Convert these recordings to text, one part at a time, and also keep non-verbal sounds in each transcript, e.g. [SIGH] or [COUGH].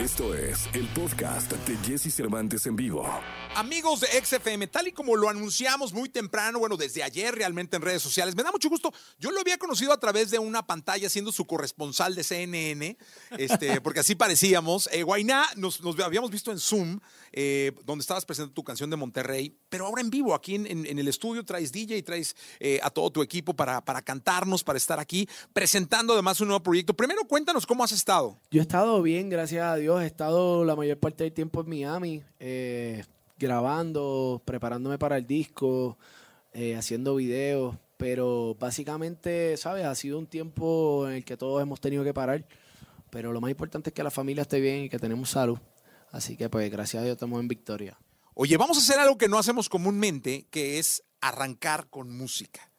Esto es el podcast de Jesse Cervantes en vivo. Amigos de XFM, tal y como lo anunciamos muy temprano, bueno, desde ayer realmente en redes sociales, me da mucho gusto. Yo lo había conocido a través de una pantalla siendo su corresponsal de CNN, este, [LAUGHS] porque así parecíamos. Eh, Guainá, nos, nos habíamos visto en Zoom, eh, donde estabas presentando tu canción de Monterrey, pero ahora en vivo, aquí en, en- en el estudio, traes DJ y traes eh, a todo tu equipo para, para cantarnos, para estar aquí, presentando además un nuevo proyecto. Primero, cuéntanos cómo has estado. Yo he estado bien, gracias a Dios. He estado la mayor parte del tiempo en Miami, eh, grabando, preparándome para el disco, eh, haciendo videos. Pero básicamente, ¿sabes? Ha sido un tiempo en el que todos hemos tenido que parar. Pero lo más importante es que la familia esté bien y que tenemos salud. Así que, pues, gracias a Dios estamos en victoria. Oye, vamos a hacer algo que no hacemos comúnmente, que es arrancar con música.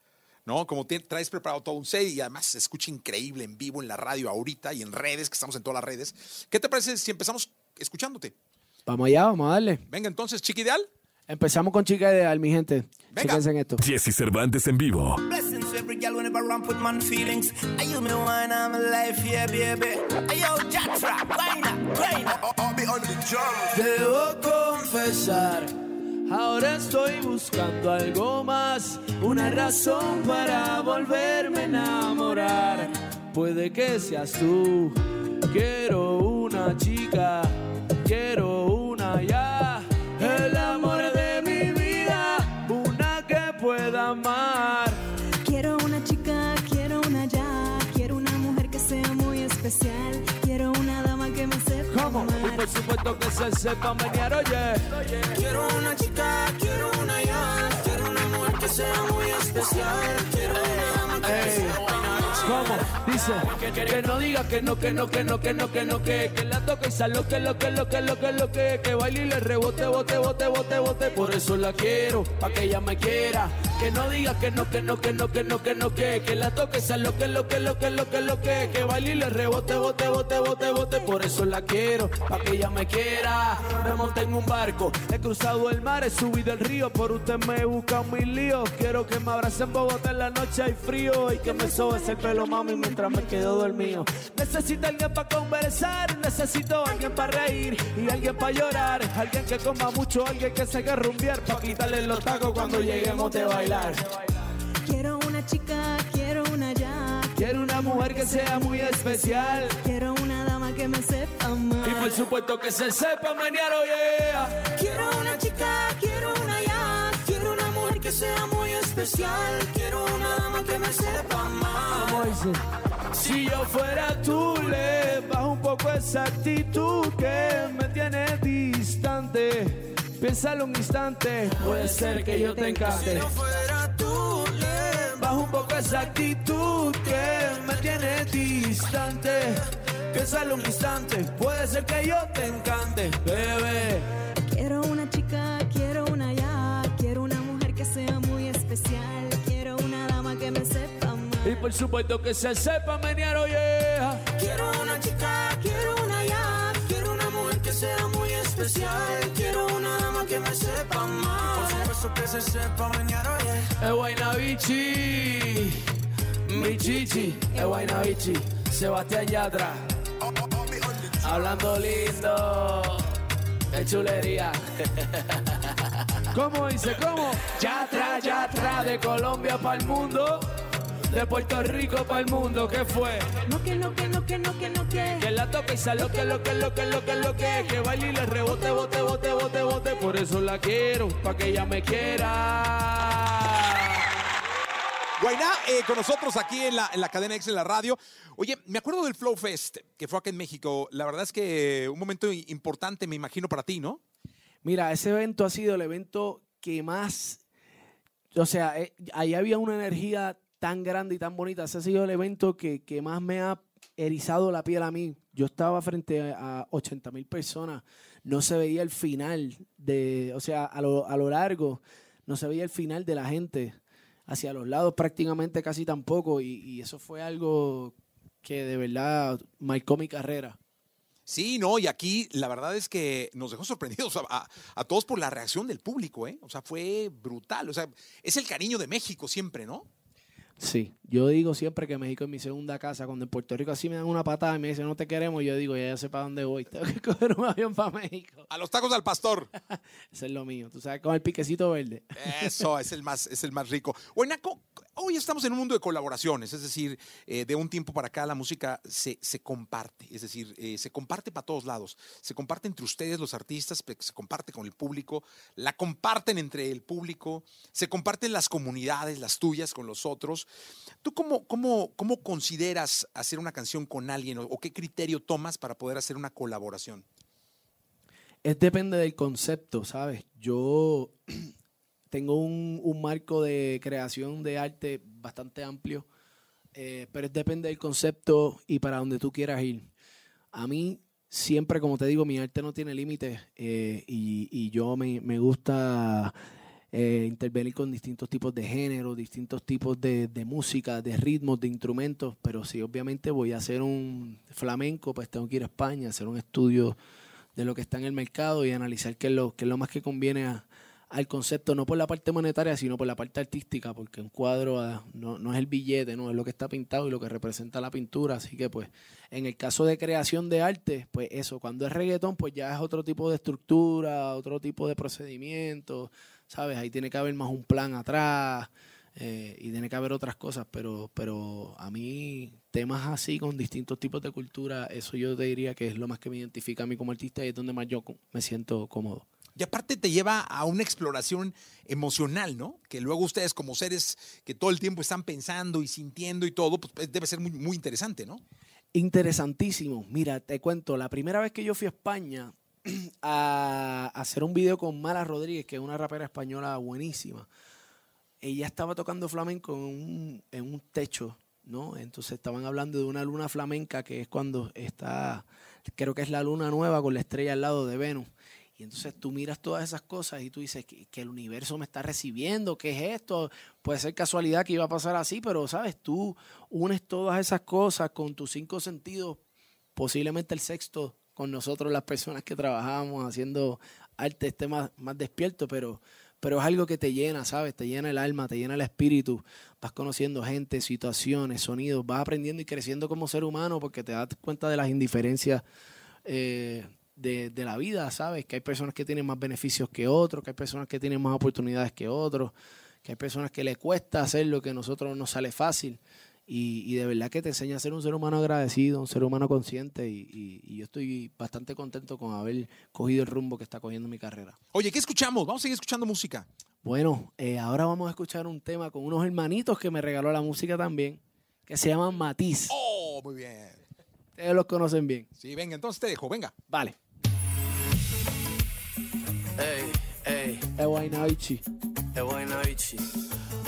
¿No? Como te- traes preparado todo un set y además se escucha increíble en vivo en la radio ahorita y en redes, que estamos en todas las redes. ¿Qué te parece si empezamos escuchándote? Vamos allá, vamos a darle. Venga, entonces, Chiqui Ideal. Empezamos con Chica Ideal, mi gente. Venga. Fíjense en esto. Jesse Cervantes en vivo. Blessings to every girl whenever I put man feelings. I use me wine, I'm alive, yeah, baby. Hey, yo, Jatra, wine up, grind up. I'll be on the drum. Debo confesar, ahora estoy buscando algo más, una razón para volverme a enamorar. Puede que seas tú, quiero una chica, quiero una ya, supuesto que se sepa menear, oye. Quiero una chica, quiero una ya. Quiero una mujer que sea muy especial. Quiero una que amar. ¿Cómo? Dice que no diga que no, que no, que no, que no, que no, que que la toque y lo que, lo que, lo que, lo que, lo que, que baile y le rebote, bote, bote, bote, bote. Por eso la quiero, pa' que ella me quiera. Que no diga que no, que no, que no, que no, que no, que que la toque y sal lo que, lo que, lo que, lo que, lo que, que baile y le rebote, bote, bote, bote, bote. Por eso la quiero, pa' que ella me quiera. Me monté en un barco, he cruzado el mar, he subido el río. Por usted me buscan mis líos. Quiero que me abracen en Bogotá en la noche hay frío y que me sobes el pelo, mami, mientras me quedo dormido. Necesito alguien para conversar, necesito alguien para reír y alguien para llorar. Alguien que coma mucho, alguien que se rumbear para quitarle los tacos cuando lleguemos de bailar. Quiero una chica, quiero una ya, Quiero una mujer que sea muy especial quiero una dama que me sepa amar. y por supuesto que se sepa menear, oye. Quiero una chica, quiero una ya. Quiero una mujer que sea muy especial. Quiero una dama que me sepa amar. Si yo fuera tú, le bajo un poco esa actitud que me tiene distante. Piénsalo un instante, puede ser que yo te encante. Bajo un poco esa actitud que me tiene distante. Piénsalo un instante, puede ser que yo te encante, bebé. Quiero una chica, quiero una ya, quiero una mujer que sea muy especial, quiero una dama que me sepa amar. Y por supuesto que se sepa menear, oye. Quiero una chica, quiero una ya. Que sea muy especial. Quiero una dama que me sepa amar. Por supuesto que se sepa menear, oye. Es Guaynabichi, mi chichi, es Guaynabichi, Sebastián Yatra, hablando lindo, de chulería. [LAUGHS] ¿Cómo dice? ¿Cómo? Yatra, Yatra, de Colombia para el mundo, de Puerto Rico para el mundo, ¿qué fue? No que no que no que no que no que. Que la toque y sal lo que, lo que, lo que, lo que, lo que, que baile y le rebote, bote, bote, bote, bote, por eso la quiero, pa' que ella me quiera. Guainá, eh, con nosotros aquí en la, en la cadena X en la radio. Oye, me acuerdo del Flow Fest que fue acá en México. La verdad es que un momento importante, me imagino, para ti, ¿no? Mira, ese evento ha sido el evento que más, o sea, eh, ahí había una energía tan grande y tan bonita. Ese ha sido el evento que, que más me ha erizado la piel a mí. Yo estaba frente a 80 mil personas, no se veía el final de, o sea, a lo, a lo largo, no se veía el final de la gente. Hacia los lados prácticamente casi tampoco. Y, eso fue algo que de verdad marcó mi carrera. Sí, no, y aquí la verdad es que nos dejó sorprendidos a, a- a todos por la reacción del público, ¿eh? O sea, fue brutal. O sea, es el cariño de México siempre, ¿no? Sí, yo digo siempre que México es mi segunda casa. Cuando en Puerto Rico así me dan una patada y me dicen no te queremos, yo digo ya, ya sé para dónde voy. [LAUGHS] Tengo que coger un avión para México. A los tacos al pastor. [LAUGHS] Eso es lo mío. Tú sabes, con el piquecito verde. [LAUGHS] Eso es el más, es el más rico. Naco, hoy estamos en un mundo de colaboraciones, es decir, eh, de un tiempo para acá la música se, se comparte, es decir, eh, se comparte para todos lados. Se comparte entre ustedes, los artistas, se comparte con el público, la comparten entre el público, se comparten las comunidades, las tuyas con los otros. ¿Tú cómo, cómo, cómo consideras hacer una canción con alguien o, o qué criterio tomas para poder hacer una colaboración? Es depende del concepto, ¿sabes? Yo [CLEARS THROAT] tengo un, un marco de creación de arte bastante amplio, eh, pero es depende del concepto y para donde tú quieras ir. A mí siempre, como te digo, mi arte no tiene límites eh, y, y yo me, me gusta eh, intervenir con distintos tipos de géneros, distintos tipos de, de música, de ritmos, de instrumentos, pero si obviamente voy a hacer un flamenco, pues tengo que ir a España, hacer un estudio de lo que está en el mercado y analizar qué es lo, qué es lo más que conviene a- al concepto, no por la parte monetaria, sino por la parte artística, porque un cuadro ah, no, no es el billete, no es lo que está pintado y lo que representa la pintura. Así que, pues, en el caso de creación de arte, pues eso, cuando es reggaetón, pues ya es otro tipo de estructura, otro tipo de procedimiento, ¿sabes? Ahí tiene que haber más un plan atrás. eh, y tiene que haber otras cosas, pero, pero a mí temas así con distintos tipos de cultura, eso yo te diría que es lo más que me identifica a mí como artista y es donde más yo me siento cómodo. Y aparte te lleva a una exploración emocional, ¿no? Que luego ustedes como seres que todo el tiempo están pensando y sintiendo y todo, pues debe ser muy, muy interesante, ¿no? Interesantísimo. Mira, te cuento, la primera vez que yo fui a España [CLEARS THROAT] a, hacer un video con Mara Rodríguez, que es una rapera española buenísima, ella estaba tocando flamenco en un, en un techo, ¿no? Entonces estaban hablando de una luna flamenca que es cuando está, creo que es la luna nueva con la estrella al lado de Venus. Y entonces tú miras todas esas cosas y tú dices que, que el universo me está recibiendo, ¿qué es esto? Puede ser casualidad que iba a pasar así, pero sabes, tú unes todas esas cosas con tus cinco sentidos, posiblemente el sexto con nosotros las personas que trabajamos haciendo arte esté más, más despierto, pero, pero es algo que te llena, ¿sabes? Te llena el alma, te llena el espíritu, vas conociendo gente, situaciones, sonidos, vas aprendiendo y creciendo como ser humano porque te das cuenta de las indiferencias eh, de, de la vida, ¿sabes? Que hay personas que tienen más beneficios que otros, que hay personas que tienen más oportunidades que otros, que hay personas que le cuesta hacer lo que a nosotros nos sale fácil. Y, y de verdad que te enseña a ser un ser humano agradecido, un ser humano consciente y, y- y yo estoy bastante contento con haber cogido el rumbo que está cogiendo mi carrera. Oye, ¿qué escuchamos? Vamos a seguir escuchando música. Bueno, eh, ahora vamos a escuchar un tema con unos hermanitos que me regaló la música también, que se llaman Matiz. Oh, muy bien. Ustedes los conocen bien. Sí, venga, entonces te dejo, venga. Vale. Ey, ey, Es Guaynaichi. es buena bichi.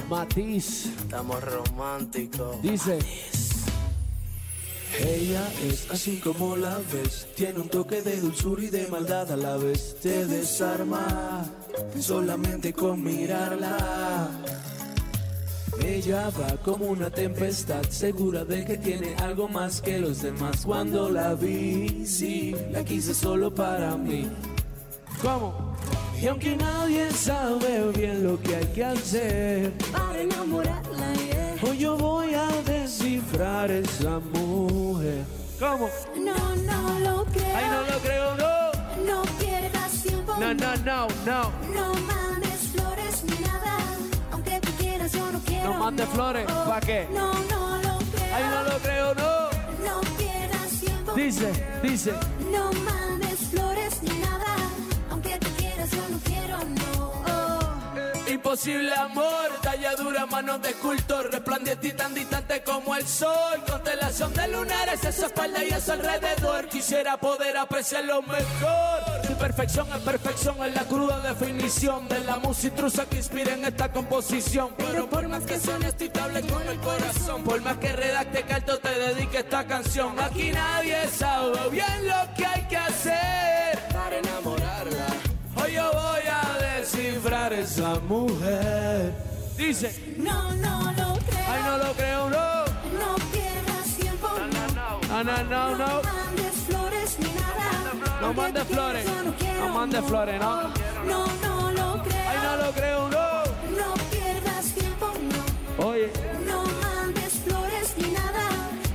Matiz. Estamos románticos. Dice. Ella es así como la ves, tiene un toque de dulzura y de maldad a la vez. Te desarma solamente con mirarla. Ella va como una tempestad, segura de que tiene algo más que los demás. Cuando la vi, sí, la quise solo para mí. ¿Cómo? Y aunque nadie sabe bien lo que hay que hacer, Para enamorarla, yeah. hoy yo voy a descifrar esa mujer. ¿Cómo? No, no lo creo. Ay, no lo creo, no. No pierdas tiempo. No, no, no, no. No mandes flores ni nada. Aunque tú quieras, yo no quiero. No mandes flores, Oh, ¿pa' qué? No, no lo creo. Ay, no lo creo, no. No pierdas tiempo. Dice, dice. No mandes flores ni nada. Imposible amor, talladura, manos de escultor, resplandeciente y tan distante como el sol. Constelación de lunares, esa espalda y a su alrededor. Quisiera poder apreciar lo mejor. Tu perfección es perfección, es la cruda definición de la música que inspira en esta composición. Pero por más que sea honesto y te hable con el corazón, por más que redacte carto te dedique esta canción. Aquí nadie sabe bien lo que hay que hacer para enamorarla. Hoy yo voy a esa mujer. Dice. No, no lo creo. Ay, no lo creo, no. No pierdas tiempo. No, no, no. No, no, no. no mandes flores ni nada. No mandes flores. No mandes flores, no. No, no lo creo. Ay, no lo creo, no. No pierdas tiempo, no. Oye. No mandes flores ni nada.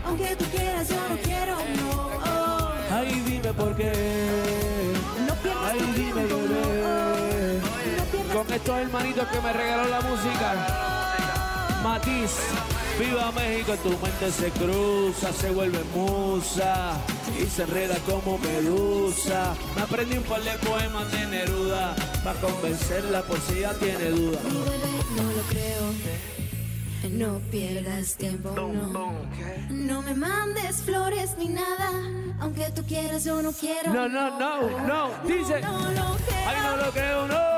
Aunque tú quieras, yo no quiero, no. Ay, dime por qué. Estos hermanitos que me regaló la música. Matiz, viva México, tu mente se cruza, se vuelve musa y se enreda como medusa. Me aprendí un par de poemas de Neruda para convencerla por si ya tiene duda. Mi bebé, no lo creo. No pierdas tiempo, no. No me mandes flores ni nada. Aunque tú quieras, yo no quiero. No, no, no, no, dice. No, no lo creo. Ay, no lo creo, no. No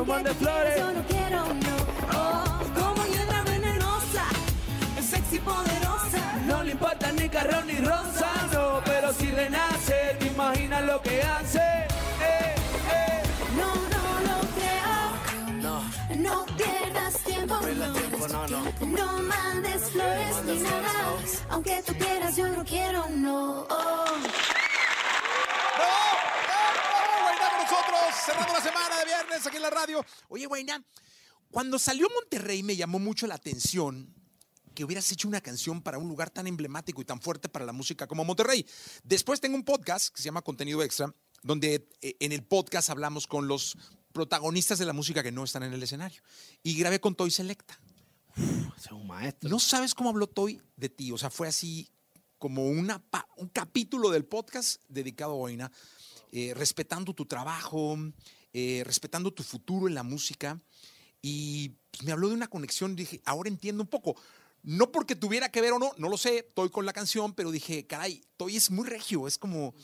No quieras, flores. Yo no quiero, no. Oh, como hiedra venenosa. Es sexy poderosa. no le importa ni carro ni rosa, no. Pero si renace, te imaginas lo que hace. Eh, eh. No, no lo creo. No, No pierdas tiempo, pierdas tiempo, no, no. No mandes flores ni nada. Aunque tú quieras, yo no quiero, no. Oh. Cerrando la semana de viernes aquí en la radio. Oye, Guainá, cuando salió Monterrey me llamó mucho la atención que hubieras hecho una canción para un lugar tan emblemático y tan fuerte para la música como Monterrey. Después tengo un podcast que se llama Contenido Extra, donde eh, en el podcast hablamos con los protagonistas de la música que no están en el escenario. Y grabé con Toy Selecta. Es un maestro. No sabes cómo habló Toy de ti. O sea, fue así como una, un capítulo del podcast dedicado a Boina, eh, respetando tu trabajo, eh, respetando tu futuro en la música. Y pues, me habló de una conexión. Dije, ahora entiendo un poco. No porque tuviera que ver o no, no lo sé, estoy con la canción, pero dije, caray, Toy es muy regio, es como.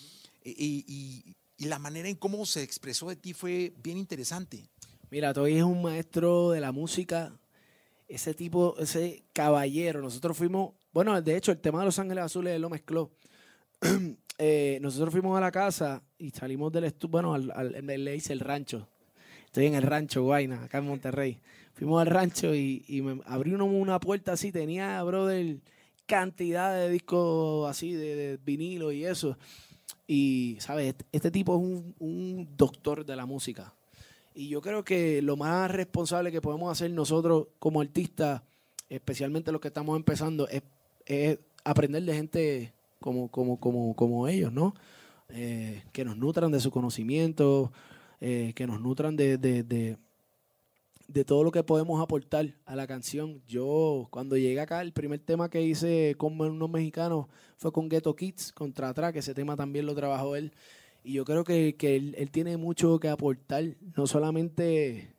Y, y- y la manera en cómo se expresó de ti fue bien interesante. Mira, Toy es un maestro de la música. Ese tipo, ese caballero. Nosotros fuimos, bueno, de hecho, el tema de Los Ángeles Azules él lo mezcló. [CLEARS THROAT] Eh, nosotros fuimos a la casa y salimos del estudio, bueno, al, al- le dice el rancho. Estoy en el rancho, Guayna, acá en Monterrey. Fuimos al rancho y, y me abrí una puerta así, tenía, brother, cantidad de discos así, de, de vinilo y eso. Y, ¿sabes? Este, este tipo es un, un doctor de la música. Y yo creo que lo más responsable que podemos hacer nosotros como artistas, especialmente los que estamos empezando, es, es aprender de gente como, como, como, como ellos, ¿no? Eh, que nos nutran de su conocimiento, eh, que nos nutran de, de, de, todo lo que podemos aportar a la canción. Yo, cuando llegué acá, el primer tema que hice con unos mexicanos fue con Ghetto Kids, contra Tra, que ese tema también lo trabajó él. Y yo creo que, que él tiene mucho que aportar, no solamente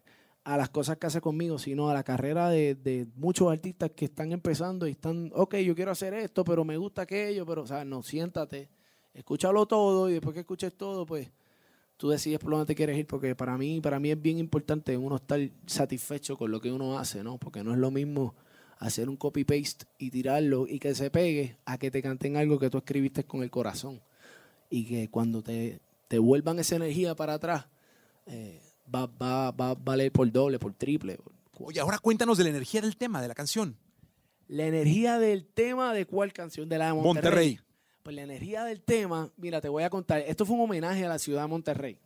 a las cosas que hace conmigo, sino a la carrera de, de muchos artistas que están empezando y están, ok, yo quiero hacer esto, pero me gusta aquello, pero, o sea, no, siéntate, escúchalo todo y después que escuches todo, pues tú decides por dónde te quieres ir, porque para mí, para mí es bien importante uno estar satisfecho con lo que uno hace, ¿no? Porque no es lo mismo hacer un copy-paste y tirarlo y que se pegue a que te canten algo que tú escribiste con el corazón y que cuando te, te vuelvan esa energía para atrás, eh, va, va, va a valer por doble, por triple. por Oye, ahora cuéntanos de la energía del tema, de la canción. La energía del tema de cuál canción, de la de Monterrey. Monterrey. Pues la energía del tema, mira, te voy a contar. Esto fue un homenaje a la ciudad de Monterrey.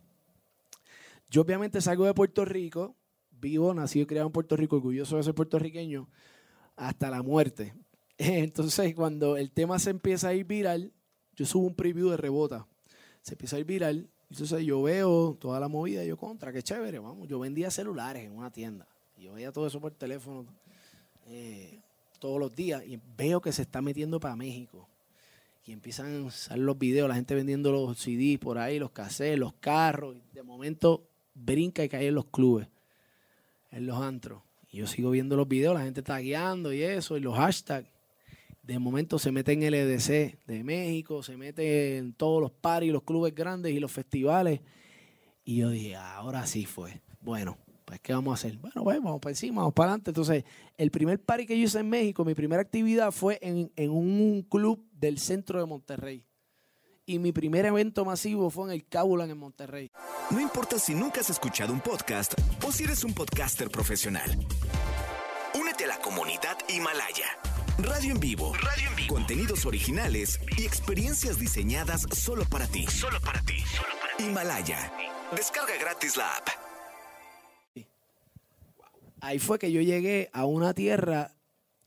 Yo obviamente salgo de Puerto Rico, vivo, nacido y criado en Puerto Rico, orgulloso de ser puertorriqueño, hasta la muerte. [LAUGHS] Entonces, cuando el tema se empieza a ir viral, yo subo un preview de rebota. Se empieza a ir viral. Entonces yo veo toda la movida yo contra, qué chévere, vamos. Yo vendía celulares en una tienda. Y yo veía todo eso por teléfono eh, todos los días y veo que se está metiendo para México. Y empiezan a salir los videos, la gente vendiendo los CDs por ahí, los cassettes, los carros. Y de momento brinca y cae en los clubes, en los antros. Y yo sigo viendo los videos, la gente tagueando y eso, y los hashtags. De momento se mete en el EDC de México, se mete en todos los paris, los clubes grandes y los festivales. Y yo dije, ahora sí fue. Bueno, pues ¿qué vamos a hacer? Bueno, pues vamos para encima, vamos para adelante. Entonces, el primer party que yo hice en México, mi primera actividad fue en, en un club del centro de Monterrey. Y mi primer evento masivo fue en el Cabulan en Monterrey. No importa si nunca has escuchado un podcast o si eres un podcaster profesional. Únete a la comunidad Himalaya. Radio en vivo. Radio en vivo. Contenidos originales y experiencias diseñadas solo para ti. Solo para ti. Himalaya. Descarga gratis la app. Ahí fue que yo llegué a una tierra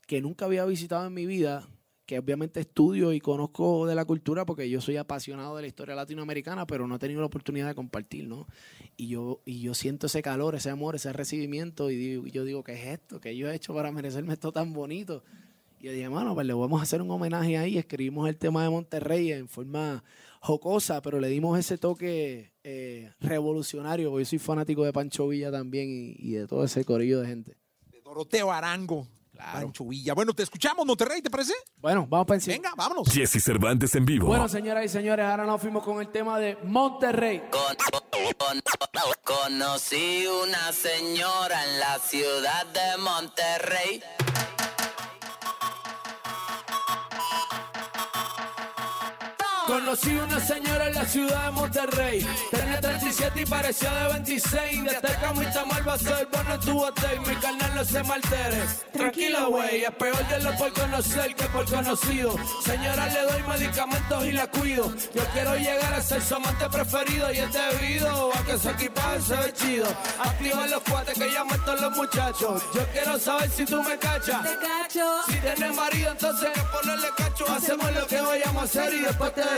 que nunca había visitado en mi vida, que obviamente estudio y conozco de la cultura porque yo soy apasionado de la historia latinoamericana, pero no he tenido la oportunidad de compartir, ¿no? Y yo, y yo siento ese calor, ese amor, ese recibimiento y yo digo, ¿qué es esto? ¿Qué yo he hecho para merecerme esto tan bonito? Y yo dije, mano, pues le vamos a hacer un homenaje ahí. Escribimos el tema de Monterrey en forma jocosa, pero le dimos ese toque eh, revolucionario, porque yo soy fanático de Pancho Villa también y, y de todo ese corillo de gente. De Doroteo Arango. Pancho Villa. Bueno, te escuchamos, Monterrey, ¿te parece? Bueno, vamos para encima. Venga, vámonos. Jesse Cervantes en vivo. Bueno, señoras y señores, ahora nos fuimos con el tema de Monterrey. Conocí una señora en la ciudad de Monterrey. Conocí una señora en la ciudad de Monterrey. Tenía 37 y parecía de 26. De cerca mi tamal va a ser bueno tu hotel. Mi carnal no se maltere. Tranquila, güey. Es peor de lo por conocer que por conocido. Señora, le doy medicamentos y la cuido. Yo quiero llegar a ser su amante preferido. Y este video a que su equipaje se ve chido. Activa los cuates que llaman todos los muchachos. Yo quiero saber si tú me cachas. Si tienes marido, entonces ponerle cacho. Hacemos lo que vayamos a hacer y después te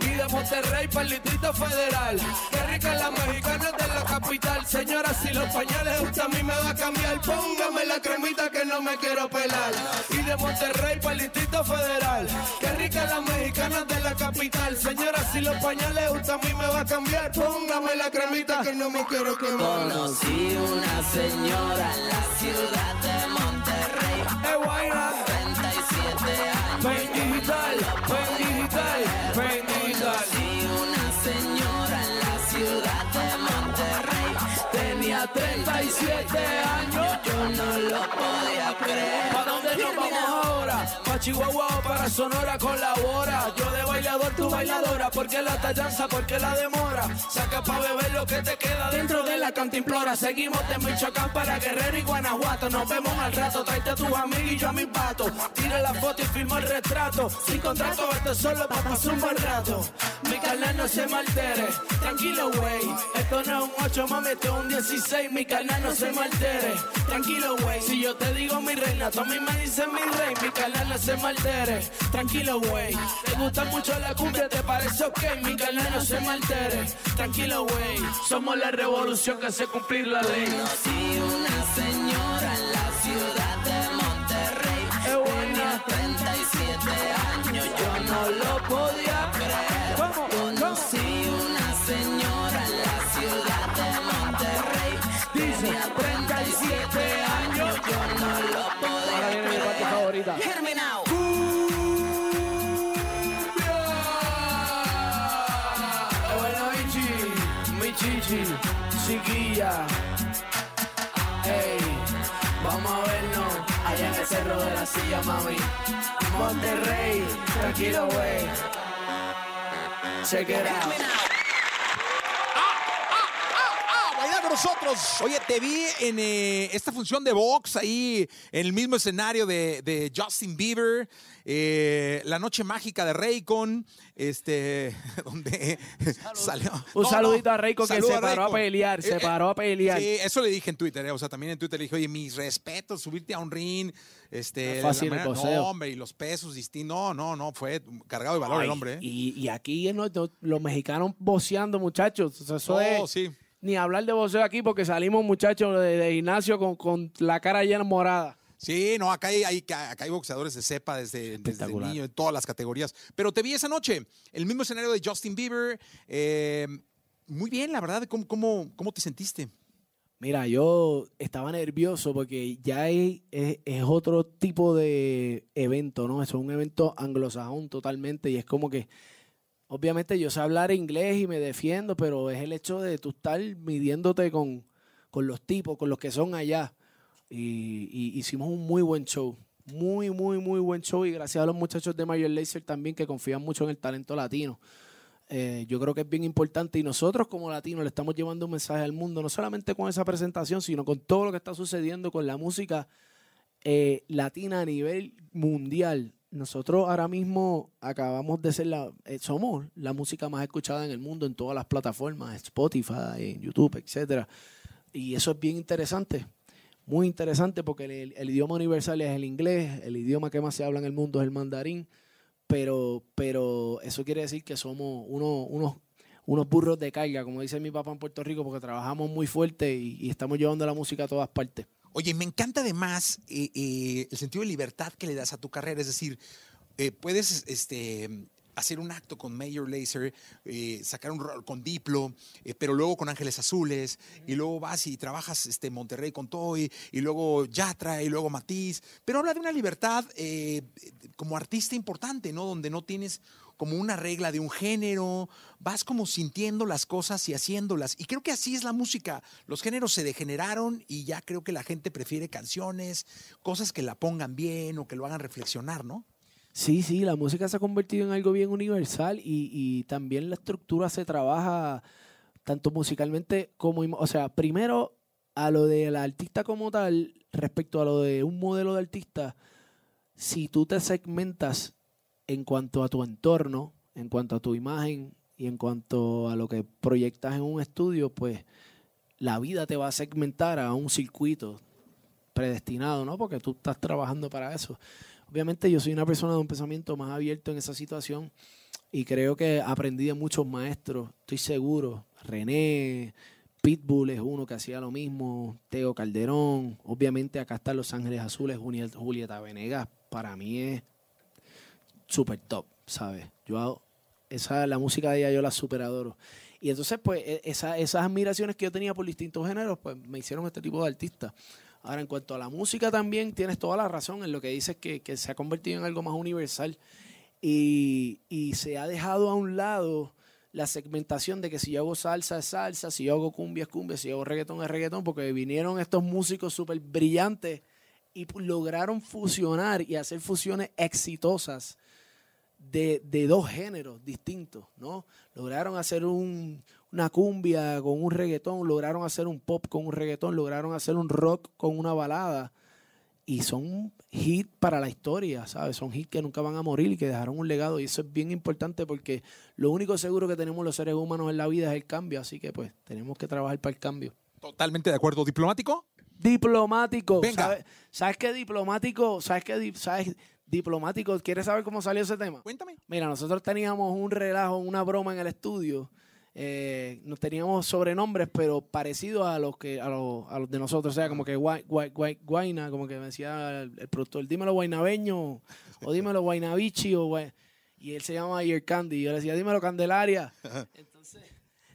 Y de Monterrey para el Distrito Federal. Qué rica la mexicana de la capital. Señora, si los pañales usted a mí me va a cambiar, póngame la cremita que no me quiero pelar. Y de Monterrey para el Distrito Federal. Qué rica la mexicana de la capital. Señora, si los pañales usted a mí me va a cambiar, póngame la cremita que no me quiero quemar. Conocí una señora en la ciudad 37 años, Yo no lo podía creer. ¿Para dónde nos vamos? Pa' Chihuahua o para Sonora colabora. Yo de bailador, tu bailadora. ¿Por qué la tallanza? ¿Por qué la demora? Saca pa' beber lo que te queda dentro de la cantimplora. Seguimos de Michoacán para Guerrero y Guanajuato. Nos vemos al rato. Tráete a tus amigos y yo a mis patos. Tira la foto y firma el retrato. Sin contrato, esto solo pa' pasar un buen rato. Mi carnal no se maltere. Tranquilo, güey. Esto no es un 8, mami, esto es un 16. Mi carnal no se maltere. Tranquilo, güey. Si yo te digo mi reina, tú a mí me dices mi rey. Mi carnal se maltere. Tranquilo, güey. Te gusta mucho la cumbia, te parece ok. Mi carnal no se maltere. Tranquilo, güey. Somos la revolución que hace cumplir la ley. Chiquilla. Ey, vamos a vernos allá en el cerro de la silla, mami. Monterrey, tranquilo, güey. Check it out. Nosotros. Oye, te vi en eh, esta función de box ahí en el mismo escenario de, de Justin Bieber, eh, la noche mágica de Raycon, este, [LAUGHS] donde salió. Un No, saludito no, a Raycon que se paró a pelear, se Eh, paró a pelear. Sí, eso le dije en Twitter, eh, o sea, también en Twitter le dije, oye, mis respetos, subirte a un ring, este, fácil el no, hombre, y los pesos distintos, no, no, no, fue cargado de valor Ay, el hombre. Y, y aquí los mexicanos boceando, muchachos. O sea, eso es- sí. Ni hablar de voceo aquí porque salimos, muchachos, de, de gimnasio con, con la cara llena morada. Sí, no, acá hay, hay- acá hay boxeadores de cepa desde, desde niño, en todas las categorías. Pero te vi esa noche, el mismo escenario de Justin Bieber. eh, muy bien, la verdad, ¿cómo, cómo, cómo te sentiste? Mira, yo estaba nervioso porque ya es, es- es otro tipo de evento, ¿no? Es un evento anglosajón totalmente y es como que, obviamente yo sé hablar inglés y me defiendo, pero es el hecho de tú estar midiéndote con, con los tipos, con los que son allá. Y, hicimos un muy buen show, muy, muy, muy buen show y gracias a los muchachos de Major Lazer también que confían mucho en el talento latino. Eh, yo creo que es bien importante y nosotros como latinos le estamos llevando un mensaje al mundo, no solamente con esa presentación, sino con todo lo que está sucediendo con la música eh, latina a nivel mundial. Nosotros ahora mismo acabamos de ser la, eh, somos la música más escuchada en el mundo en todas las plataformas, Spotify, en YouTube, etcétera. Y eso es bien interesante. muy interesante porque el, idioma universal es el inglés, el idioma que más se habla en el mundo es el mandarín, pero, pero eso quiere decir que somos uno- unos, unos burros de carga, como dice mi papá en Puerto Rico, porque trabajamos muy fuerte y estamos llevando la música a todas partes. Oye, me encanta además eh, eh, el sentido de libertad que le das a tu carrera. Es decir, eh, puedes este, hacer un acto con Major Lazer, eh, sacar un rol con Diplo, eh, pero luego con Ángeles Azules, y luego vas y trabajas este, Monterrey con Toy, y luego Yatra, y luego Matiz. Pero habla de una libertad eh, como artista importante, ¿no? Donde no tienes como una regla de un género, vas como sintiendo las cosas y haciéndolas. Y creo que así es la música. Los géneros se degeneraron y ya creo que la gente prefiere canciones, cosas que la pongan bien o que lo hagan reflexionar, ¿no? Sí, sí, la música se ha convertido en algo bien universal y, y también la estructura se trabaja tanto musicalmente como... O sea, primero a lo del artista como tal, respecto a lo de un modelo de artista, si tú te segmentas en cuanto a tu entorno, en cuanto a tu imagen y en cuanto a lo que proyectas en un estudio, pues la vida te va a segmentar a un circuito predestinado, ¿no? Porque tú estás trabajando para eso. Obviamente yo soy una persona de un pensamiento más abierto en esa situación y creo que aprendí de muchos maestros, estoy seguro. René, Pitbull es uno que hacía lo mismo, Teo Calderón, obviamente acá están Los Ángeles Azules, Julieta Venegas, para mí es super top, ¿sabes? Yo hago- esa la música de ella yo la super adoro. Y entonces pues e- esa- esas admiraciones que yo tenía por distintos géneros pues me hicieron este tipo de artista. Ahora, en cuanto a la música también, tienes toda la razón en lo que dices que, que se ha convertido en algo más universal y, y se ha dejado a un lado la segmentación de que si yo hago salsa es salsa, si yo hago cumbia es cumbia, si yo hago reggaetón es reggaetón, porque vinieron estos músicos súper brillantes y lograron fusionar y hacer fusiones exitosas de, de dos géneros distintos, ¿no? Lograron hacer un, una cumbia con un reggaetón, lograron hacer un pop con un reggaetón, lograron hacer un rock con una balada. Y son hits para la historia, ¿sabes? Son hits que nunca van a morir y que dejaron un legado. Y eso es bien importante porque lo único seguro que tenemos los seres humanos en la vida es el cambio. Así que pues tenemos que trabajar para el cambio. Totalmente de acuerdo. ¿Diplomático? Diplomático. Venga. ¿Sabes, ¿sabes qué diplomático? ¿Sabes qué di- sabes diplomático? ¿Quieres saber cómo salió ese tema? Cuéntame. Mira, nosotros teníamos un relajo, una broma en el estudio. Eh, nos teníamos sobrenombres, pero parecidos a los que a los, a los de nosotros. O sea, como que guay, guay, guay- guaina, como que me decía el, el productor, dímelo guaynabeño, o dímelo guaynabichi, o guay- y él se llama Ayer Candy. Y yo le decía, dímelo Candelaria. [LAUGHS] Entonces,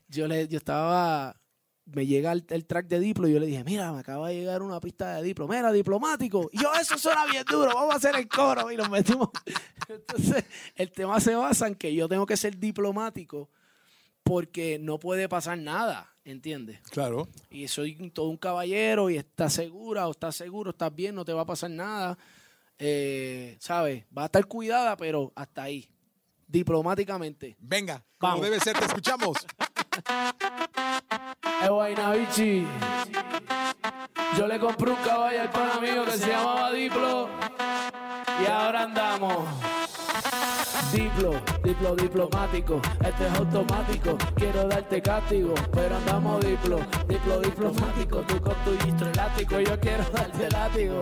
yo le, yo estaba, me llega el, el track de Diplo y yo le dije, mira, me acaba de llegar una pista de Diplo, mira, diplomático. Y yo, eso suena bien duro, vamos a hacer el coro. Y nos metimos. [LAUGHS] Entonces, el tema se basa en que yo tengo que ser diplomático porque no puede pasar nada, ¿entiendes? Claro. Y soy todo un caballero y estás segura o estás seguro, estás bien, no te va a pasar nada. Eh, ¿Sabes? Va a estar cuidada, pero hasta ahí. Diplomáticamente. Venga, como Vamos. debe ser, te escuchamos. [LAUGHS] Yo le compré un caballo al pan amigo que se llamaba Diplo. Y ahora andamos. Diplo, diplo diplomático, este es automático, quiero darte castigo, pero andamos diplo, diplo diplomático, tú con tu elástico, yo quiero darte látigo.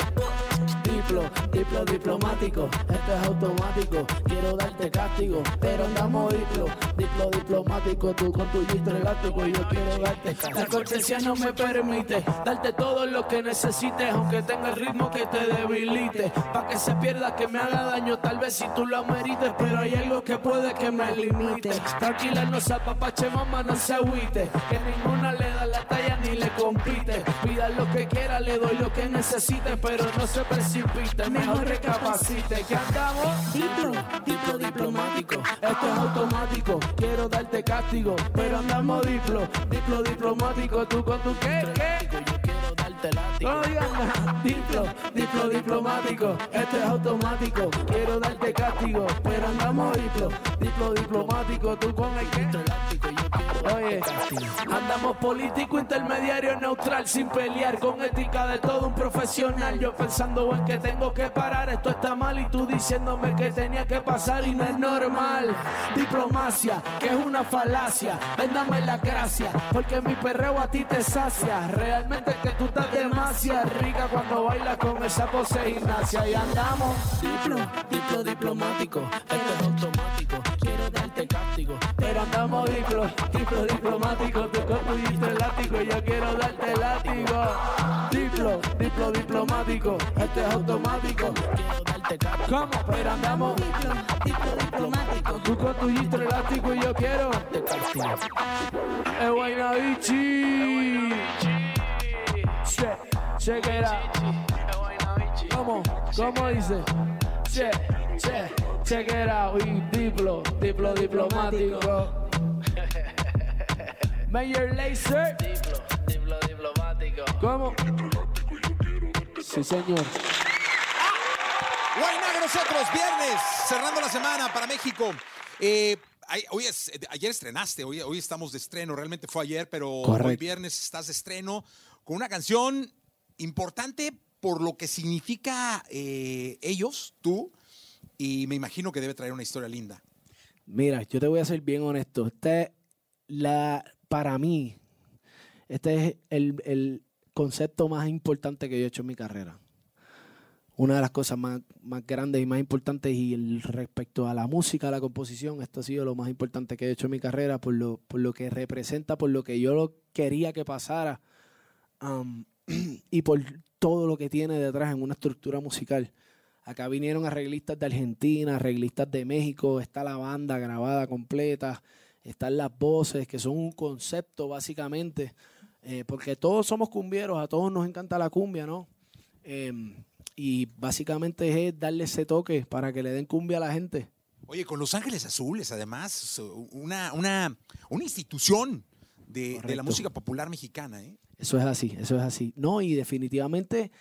Diplo, diplo diplomático, esto es automático, quiero darte castigo, pero andamos diplo, diplo diplomático, tú con tu gistro elástico, yo quiero darte. La cortesía no me permite darte todo lo que necesites, aunque tenga el ritmo que te debilite, pa' que se pierda, que me haga daño, tal vez si tú lo merites, pero hay algo que puede que me limite. Tranquila, no se apapache, mamá, no se agüite, que ninguna le da la talla ni le compite. Pida lo que quiera, le doy lo que necesite, pero no se precipite, mejor recapacite. Que andamos diplo, diplo diplomático, esto es automático, quiero darte castigo, pero andamos diplo, diplo diplomático, tú con tu qué, qué. Yo quiero darte látigo. No digas nada. Diplo, diplo diplomático, esto es automático, quiero darte castigo, pero andamos diplo, diplo diplomático, tú con el qué. Oye, Andamos político, intermediario, neutral, sin pelear, con ética de todo un profesional. Yo pensando en que tengo que parar, esto está mal y tú diciéndome que tenía que pasar y no es normal. Diplomacia, que es una falacia, véndame la gracia, porque mi perreo a ti te sacia. Realmente es que tú estás demasiado rica cuando bailas con esa pose gimnasia y andamos. Diplo, diplo diplomático, esto es automático, andamos diplo, diplo diplomático, tú con tu diplo elástico y yo quiero darte látigo. Diplo, diplo diplomático, esto es automático, ¿cómo? Pero andamos diplo, diplo diplomático, tú con tu diplo elástico y yo quiero. Es Guaynabichi. Che, check it out. ¿Cómo? ¿Cómo dice? Che, che, check it out. Y diplo, diplo diplomático. Mayor Laser. Diplo, diplo diplomático. ¿Cómo? Sí, señor. Guaynaga nosotros, viernes, cerrando la semana para México. Eh, hoy es- eh, ayer estrenaste, hoy, hoy estamos de estreno, realmente fue ayer, pero hoy viernes estás de estreno con una canción importante por lo que significa eh, ellos, tú, y me imagino que debe traer una historia linda. Mira, yo te voy a ser bien honesto. Este, la, para mí, este es el, el concepto más importante que yo he hecho en mi carrera. Una de las cosas más, más grandes y más importantes y respecto a la música, a la composición, esto ha sido lo más importante que he hecho en mi carrera por lo, por lo que representa, por lo que yo quería que pasara um, [CLEARS THROAT] y por todo lo que tiene detrás en una estructura musical. Acá vinieron arreglistas de Argentina, arreglistas de México, está la banda grabada completa, están las voces, que son un concepto básicamente, eh, porque todos somos cumbieros, a todos nos encanta la cumbia, ¿no? Em, y básicamente es darle ese toque para que le den cumbia a la gente. Oye, con Los Ángeles Azules, además, una, una, una institución de, de la música popular mexicana, ¿eh? Eso es así, eso es así. No, y definitivamente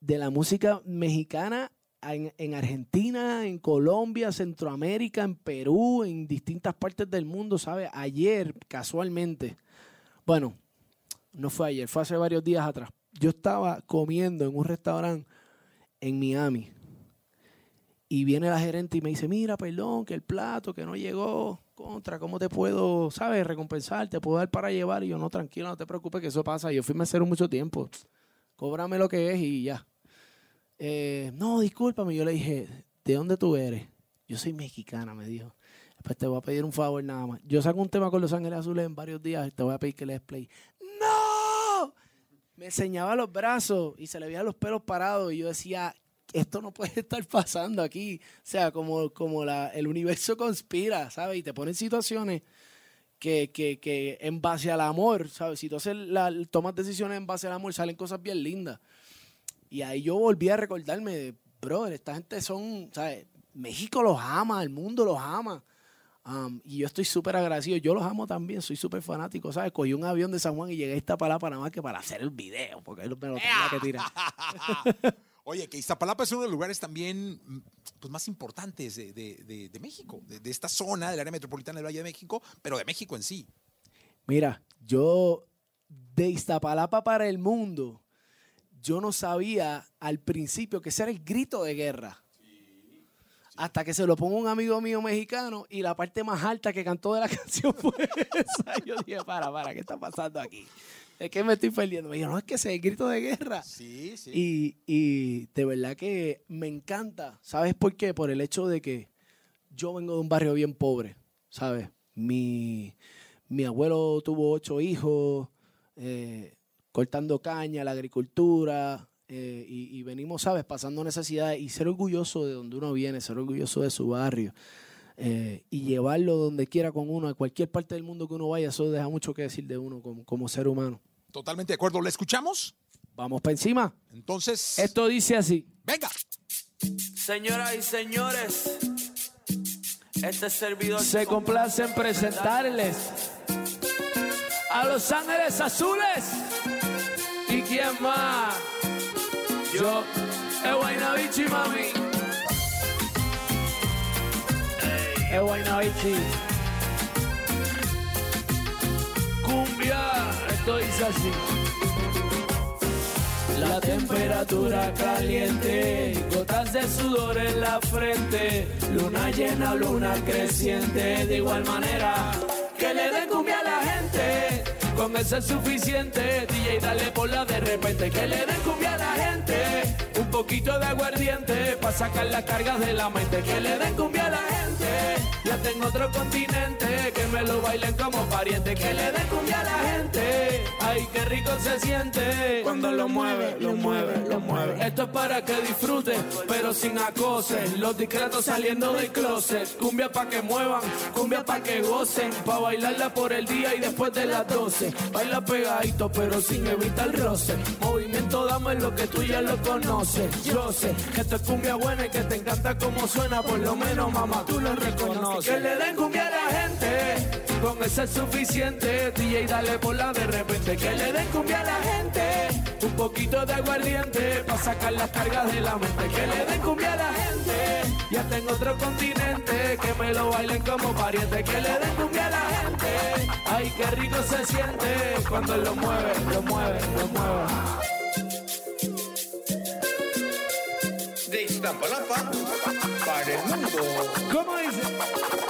de la música mexicana en, en Argentina, en Colombia, Centroamérica, en Perú, en distintas partes del mundo, ¿sabes? Ayer, casualmente, bueno, no fue ayer, fue hace varios días atrás. Yo estaba comiendo en un restaurante en Miami y viene la gerente y me dice, mira, perdón, que el plato que no llegó, contra, ¿cómo te puedo, sabes, recompensar? ¿Te puedo dar para llevar? Y yo, no, tranquilo, no te preocupes que eso pasa. Yo fui mesero mucho tiempo. Cóbrame lo que es y ya. Eh, no, discúlpame. Yo le dije, ¿de dónde tú eres? Yo soy mexicana, me dijo. Pues te voy a pedir un favor nada más. Yo saco un tema con Los Ángeles Azules en varios días y te voy a pedir que le des play. ¡No! Me enseñaba los brazos y se le veían los pelos parados y yo decía, esto no puede [LAUGHS] estar pasando aquí. O sea, como, como la, el universo conspira, ¿sabes? Y te pone en situaciones que, que, que en base al amor, ¿sabes? Si tú haces la, tomas decisiones en base al amor, salen cosas bien lindas. Y ahí yo volví a recordarme, brother, esta gente son, ¿sabes? México los ama, el mundo los ama. Um, y yo estoy súper agradecido. Yo los amo también, soy súper fanático, ¿sabes? Cogí un avión de San Juan y llegué a palabra nada más que para hacer el video, porque él me lo tenía que tirar. [LAUGHS] Oye, que Iztapalapa es uno de los lugares también mm, pues, más importantes de, de- de- de México, de, de esta zona del área metropolitana del Valle de México, pero de México en sí. Mira, yo de Iztapalapa para el mundo, yo no sabía al principio que ese era el grito de guerra. Hasta que se lo pongo un amigo mío mexicano y la parte más alta que cantó de la [LAUGHS] canción fue esa. Yo dije, para, para, ¿qué está pasando aquí? Es que me estoy perdiendo. Me dijo, no, es que ese es el grito de guerra. Sí, sí. Y, y de verdad que me encanta. ¿Sabes por qué? Por el hecho de que yo vengo de un barrio bien pobre, ¿sabes? Mi, mi abuelo tuvo ocho hijos, eh, cortando caña, la agricultura, eh, y, y venimos, ¿sabes? Pasando necesidades y ser orgulloso de donde uno viene, ser orgulloso de su barrio. eh, y llevarlo donde quiera con uno, a cualquier parte del mundo que uno vaya, eso deja mucho que decir de uno como, como ser humano. Totalmente de acuerdo. ¿La escuchamos? Vamos para encima. Entonces, Esto dice así. venga. Señoras y señores, este servidor Se complace en presentarles a Los Ángeles Azules. ¿Y quién más? Yo, el Guaynabichi, mami. el Guaynabichi. esto dice así. La temperatura caliente, gotas de sudor en la frente, luna llena, luna creciente, de igual manera que le den cumbia a la gente. Con eso es suficiente, DJ dale por la de repente que le den cumbia a la gente. Un poquito de aguardiente para sacar las cargas de la mente, que le den cumbia a la gente. Ya tengo otro continente, que me lo bailen como pariente, que le den cumbia a la gente. Ay, qué rico se siente cuando lo mueve, lo mueve, lo mueve. Esto es para que disfruten, pero sin acoses. Los discretos saliendo del closet. Cumbia pa' que muevan, cumbia pa' que gocen. Pa' bailarla por el día y después de las 12. Baila pegadito, pero sin evitar roce. Movimiento, dame lo que tú ya lo conoces. Yo sé que esto es cumbia buena y que te encanta como suena. Por lo menos, mamá, tú lo reconoces. Que le den cumbia a la gente. Con eso es suficiente. DJ, dale por la de repente. Que le den cumbia a la gente. Un poquito de aguardiente. Pa' sacar las cargas de la mente. Que le den cumbia a la gente. Ya tengo otro continente. Que me lo bailen como pariente. Que le den cumbia a la gente. Ay, qué rico se siente. Cuando lo mueve, lo mueve, lo mueve. De Iztapalapa para el mundo. ¿Cómo dice?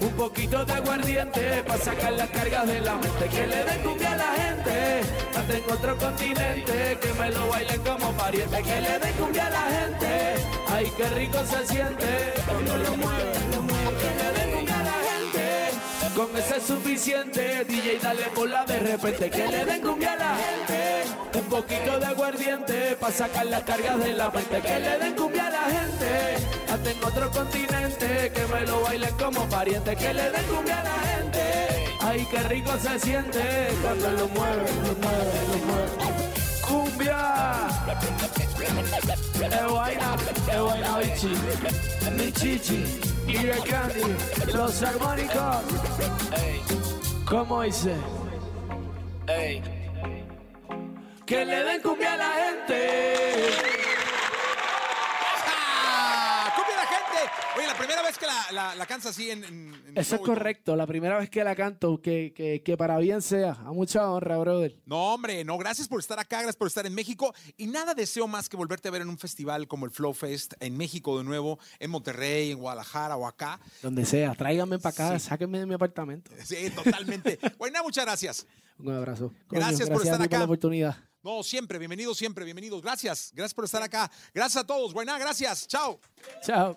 Un poquito de aguardiente para sacar las cargas de la mente que le den cumbia a la gente. Ya tengo otro continente que me lo bailen como pariente que le den cumbia a la gente. Ay, qué rico se siente Con eso es suficiente, DJ dale por la de repente que le den cumbia a la gente. Un poquito de aguardiente para sacar las cargas de la mente que le den cumbia a la gente. Ya tengo otro continente que me lo bailen como pariente que le den cumbia a la gente. Ay, qué rico se siente cuando lo mueve, lo mueve. Cumbia, es vaina, es vaina bichi, mi chichi y el candy, los armónicos. ¿Cómo dice? Que le den cumbia a la gente. ¡Ah! ¡Cumbia a la gente! Oye, la primera vez que la, la, la cantas así en. en- en Eso es correcto. La primera vez que la canto, que, que, que para bien sea. A mucha honra, brother. No, hombre, no, gracias por estar acá, gracias por estar en México. Y nada deseo más que volverte a ver en un festival como el Flow Fest en México de nuevo, en Monterrey, en Guadalajara o acá. Donde sea. Tráiganme para acá. Sáquenme de mi apartamento. Sí, totalmente. [LAUGHS] Buena, muchas gracias. Un abrazo. Gracias por estar a acá. por la oportunidad. No, siempre, bienvenidos, siempre, bienvenidos. Gracias, gracias por estar acá. Gracias a todos. Buena, gracias. Chao. Chao.